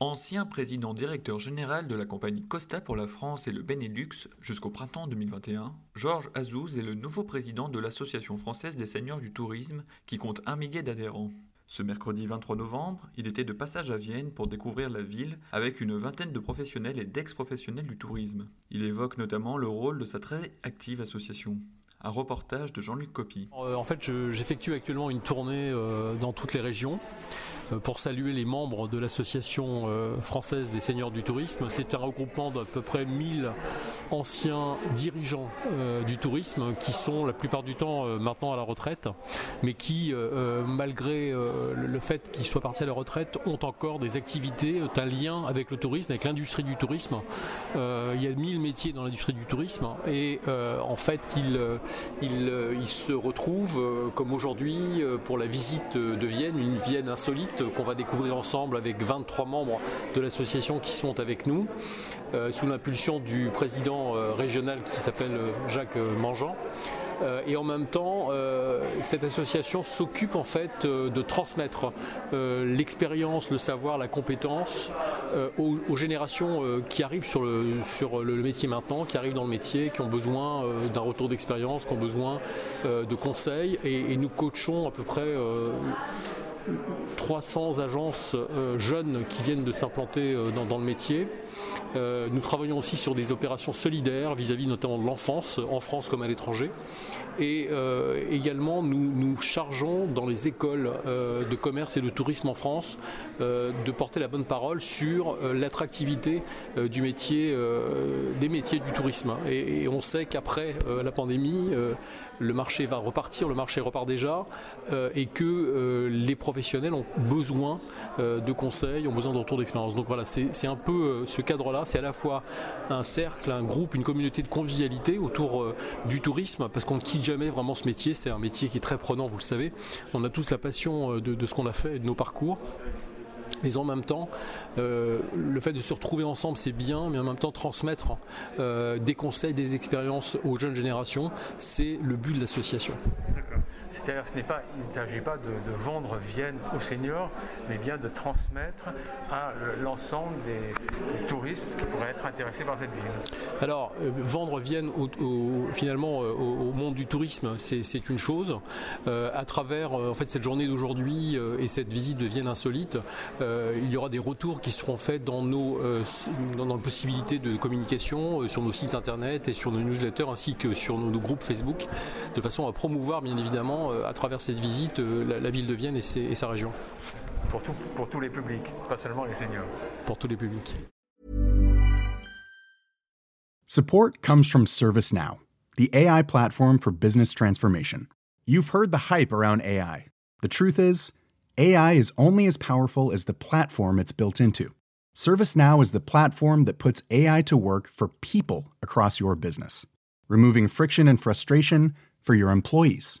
Ancien président directeur général de la compagnie Costa pour la France et le Benelux jusqu'au printemps 2021, Georges Azouz est le nouveau président de l'Association française des seigneurs du tourisme qui compte un millier d'adhérents. Ce mercredi 23 novembre, il était de passage à Vienne pour découvrir la ville avec une vingtaine de professionnels et d'ex-professionnels du tourisme. Il évoque notamment le rôle de sa très active association. Un reportage de Jean-Luc Copy. Euh, en fait, je- j'effectue actuellement une tournée euh, dans toutes les régions pour saluer les membres de l'association euh, française des seigneurs du tourisme. C'est un regroupement d'à peu près 1000 anciens dirigeants euh, du tourisme qui sont la plupart du temps euh, maintenant à la retraite, mais qui, euh, euh, malgré euh, le- fait qu'ils soient partis à la retraite, ont encore des activités, ont un lien avec le tourisme, avec l'industrie du tourisme. Euh, il y a 1000 métiers dans l'industrie du tourisme et euh, en fait ils, euh, ils, euh, se retrouvent euh, comme aujourd'hui euh, pour la visite de Vienne, une Vienne insolite euh, qu'on va découvrir ensemble avec 23 membres de l'association qui sont avec nous euh, sous l'impulsion du président euh, régional qui s'appelle Jacques Mangeant. Et en même temps, cette association s'occupe en fait de transmettre l'expérience, le savoir, la compétence aux, générations qui arrivent sur, le, métier maintenant, qui arrivent dans le métier, qui ont besoin d'un retour d'expérience, qui ont besoin de conseils. Et, nous coachons à peu près 300 agences euh, jeunes qui viennent de s'implanter euh, dans, le métier. Euh, nous travaillons aussi sur des opérations solidaires vis-à-vis notamment de l'enfance, en France comme à l'étranger. Et également, nous nous chargeons dans les écoles de commerce et de tourisme en France de porter la bonne parole sur l'attractivité du métier, des métiers du tourisme. Et, on sait qu'après la pandémie, le marché va repartir, le marché repart déjà, euh, et que euh, les professionnels ont besoin euh, de conseils, ont besoin de retour d'expérience. Donc voilà, c'est un peu ce cadre-là, c'est à la fois un cercle, un groupe, une communauté de convivialité autour du tourisme, parce qu'on ne quitte jamais vraiment ce métier, c'est un métier qui est très prenant, vous le savez. On a tous la passion de, de ce qu'on a fait et de nos parcours. Mais en même temps, euh, le fait de se retrouver ensemble, c'est bien, mais en même temps, transmettre euh, des conseils, des expériences aux jeunes générations, c'est le but de l'association. C'est-à-dire ce pas, il ne s'agit pas de, vendre Vienne aux seniors, mais bien de transmettre à l'ensemble des, touristes qui pourraient être intéressés par cette ville. Alors, euh, vendre Vienne finalement euh, au, monde du tourisme, c'est une chose. Euh, à travers euh, en fait cette journée d'aujourd'hui et cette visite de Vienne insolite, il y aura des retours qui seront faits dans nos dans possibilités de communication sur nos sites internet et sur nos newsletters ainsi que sur nos groupes Facebook, de façon à promouvoir bien évidemment euh, à travers cette visite euh, la, la ville de Vienne et, ses- et sa région Pour, tout- pour tous les publics, pas seulement les seniors. pour tous les publics. Support comes from ServiceNow, the AI platform for business transformation. You've heard the hype around AI. The truth is, AI is only as powerful as the platform it's built into. ServiceNow is the platform that puts AI to work for people across your business, removing friction and frustration for your employees,